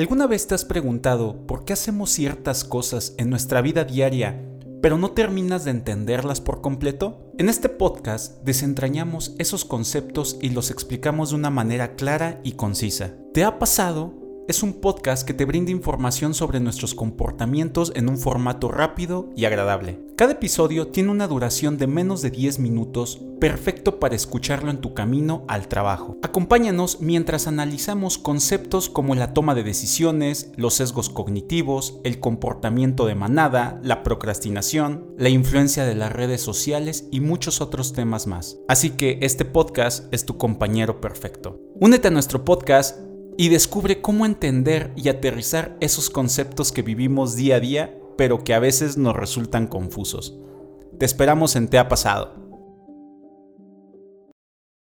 ¿Alguna vez te has preguntado por qué hacemos ciertas cosas en nuestra vida diaria, pero no terminas de entenderlas por completo? En este podcast desentrañamos esos conceptos y los explicamos de una manera clara y concisa. ¿Te ha pasado es un podcast que te brinda información sobre nuestros comportamientos en un formato rápido y agradable. Cada episodio tiene una duración de menos de 10 minutos, perfecto para escucharlo en tu camino al trabajo. Acompáñanos mientras analizamos conceptos como la toma de decisiones, los sesgos cognitivos, el comportamiento de manada, la procrastinación, la influencia de las redes sociales y muchos otros temas más. Así que este podcast es tu compañero perfecto. Únete a nuestro podcast y descubre cómo entender y aterrizar esos conceptos que vivimos día a día, pero que a veces nos resultan confusos. Te esperamos en Te ha pasado.